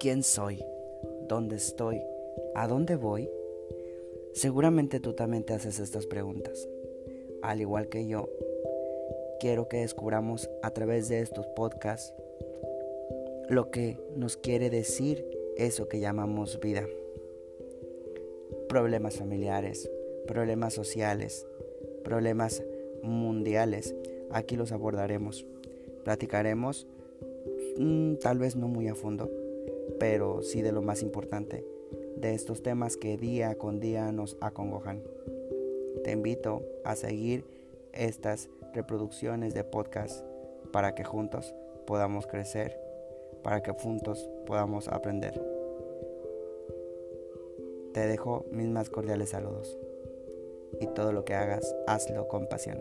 ¿Quién soy? ¿Dónde estoy? ¿A dónde voy? Seguramente tú también te haces estas preguntas. Al igual que yo, quiero que descubramos a través de estos podcasts lo que nos quiere decir eso que llamamos vida. Problemas familiares, problemas sociales, problemas mundiales, aquí los abordaremos. Platicaremos, mm, tal vez no muy a fondo, pero sí de lo más importante, de estos temas que día con día nos acongojan. Te invito a seguir estas reproducciones de podcast para que juntos podamos crecer, para que juntos podamos aprender. Te dejo mis más cordiales saludos y todo lo que hagas, hazlo con pasión.